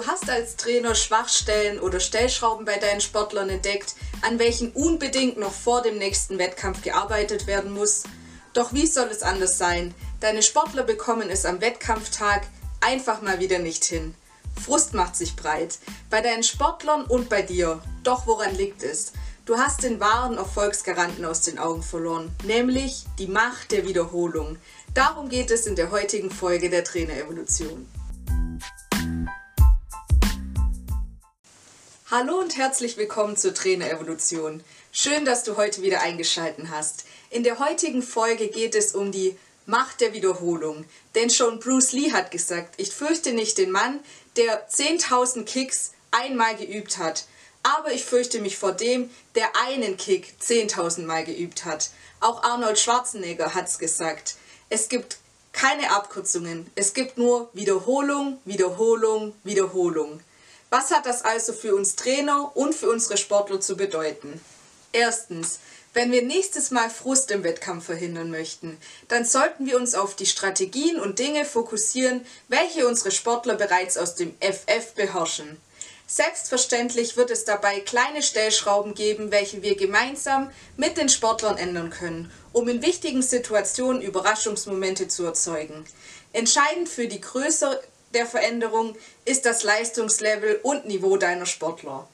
Du hast als Trainer Schwachstellen oder Stellschrauben bei deinen Sportlern entdeckt, an welchen unbedingt noch vor dem nächsten Wettkampf gearbeitet werden muss. Doch wie soll es anders sein? Deine Sportler bekommen es am Wettkampftag einfach mal wieder nicht hin. Frust macht sich breit. Bei deinen Sportlern und bei dir. Doch woran liegt es? Du hast den wahren Erfolgsgaranten aus den Augen verloren, nämlich die Macht der Wiederholung. Darum geht es in der heutigen Folge der Trainerevolution. Hallo und herzlich willkommen zur Trainerevolution. Schön, dass du heute wieder eingeschaltet hast. In der heutigen Folge geht es um die Macht der Wiederholung. Denn schon Bruce Lee hat gesagt, ich fürchte nicht den Mann, der 10.000 Kicks einmal geübt hat, aber ich fürchte mich vor dem, der einen Kick 10.000 Mal geübt hat. Auch Arnold Schwarzenegger hat's gesagt. Es gibt keine Abkürzungen, es gibt nur Wiederholung, Wiederholung, Wiederholung. Was hat das also für uns Trainer und für unsere Sportler zu bedeuten? Erstens, wenn wir nächstes Mal Frust im Wettkampf verhindern möchten, dann sollten wir uns auf die Strategien und Dinge fokussieren, welche unsere Sportler bereits aus dem FF beherrschen. Selbstverständlich wird es dabei kleine Stellschrauben geben, welche wir gemeinsam mit den Sportlern ändern können, um in wichtigen Situationen Überraschungsmomente zu erzeugen. Entscheidend für die Größe der Veränderung ist das Leistungslevel und Niveau deiner Sportler.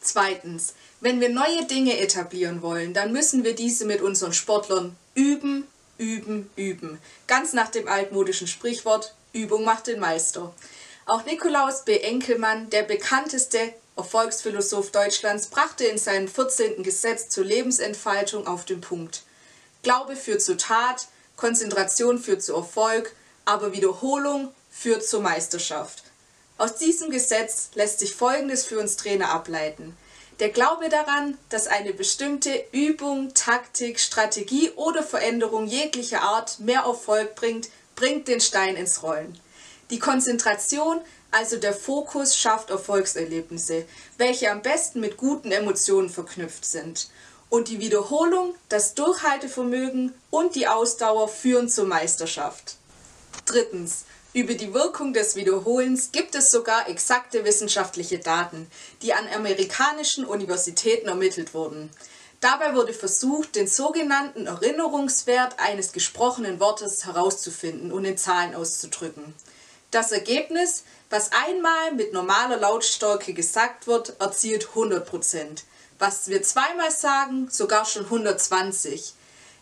Zweitens, wenn wir neue Dinge etablieren wollen, dann müssen wir diese mit unseren Sportlern üben, üben, üben. Ganz nach dem altmodischen Sprichwort, Übung macht den Meister. Auch Nikolaus B. Enkelmann, der bekannteste Erfolgsphilosoph Deutschlands, brachte in seinem 14. Gesetz zur Lebensentfaltung auf den Punkt. Glaube führt zu Tat, Konzentration führt zu Erfolg, aber Wiederholung führt zur Meisterschaft. Aus diesem Gesetz lässt sich Folgendes für uns Trainer ableiten. Der Glaube daran, dass eine bestimmte Übung, Taktik, Strategie oder Veränderung jeglicher Art mehr Erfolg bringt, bringt den Stein ins Rollen. Die Konzentration, also der Fokus, schafft Erfolgserlebnisse, welche am besten mit guten Emotionen verknüpft sind. Und die Wiederholung, das Durchhaltevermögen und die Ausdauer führen zur Meisterschaft. Drittens. Über die Wirkung des Wiederholens gibt es sogar exakte wissenschaftliche Daten, die an amerikanischen Universitäten ermittelt wurden. Dabei wurde versucht, den sogenannten Erinnerungswert eines gesprochenen Wortes herauszufinden und in Zahlen auszudrücken. Das Ergebnis, was einmal mit normaler Lautstärke gesagt wird, erzielt 100%. Was wir zweimal sagen, sogar schon 120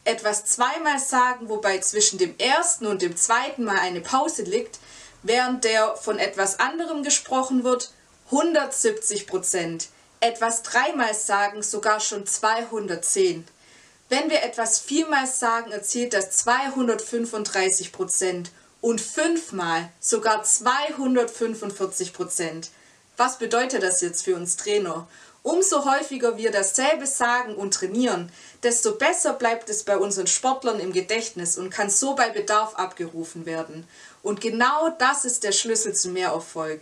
etwas zweimal sagen, wobei zwischen dem ersten und dem zweiten Mal eine Pause liegt, während der von etwas anderem gesprochen wird, 170 Prozent. Etwas dreimal sagen, sogar schon 210. Wenn wir etwas viermal sagen, erzielt das 235 Prozent und fünfmal sogar 245 Prozent. Was bedeutet das jetzt für uns Trainer? Umso häufiger wir dasselbe sagen und trainieren, desto besser bleibt es bei unseren Sportlern im Gedächtnis und kann so bei Bedarf abgerufen werden. Und genau das ist der Schlüssel zu mehr Erfolg.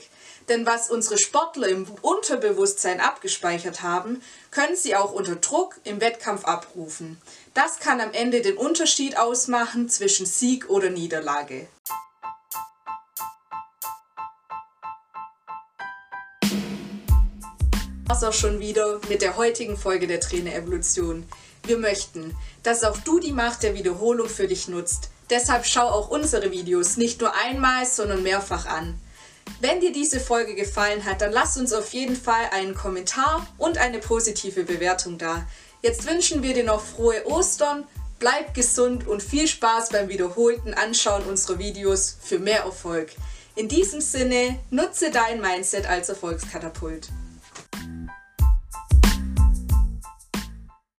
Denn was unsere Sportler im Unterbewusstsein abgespeichert haben, können sie auch unter Druck im Wettkampf abrufen. Das kann am Ende den Unterschied ausmachen zwischen Sieg oder Niederlage. War's auch schon wieder mit der heutigen Folge der Trainer Evolution. Wir möchten, dass auch du die Macht der Wiederholung für dich nutzt. Deshalb schau auch unsere Videos nicht nur einmal, sondern mehrfach an. Wenn dir diese Folge gefallen hat, dann lass uns auf jeden Fall einen Kommentar und eine positive Bewertung da. Jetzt wünschen wir dir noch frohe Ostern, bleib gesund und viel Spaß beim wiederholten Anschauen unserer Videos für mehr Erfolg. In diesem Sinne, nutze dein Mindset als Erfolgskatapult.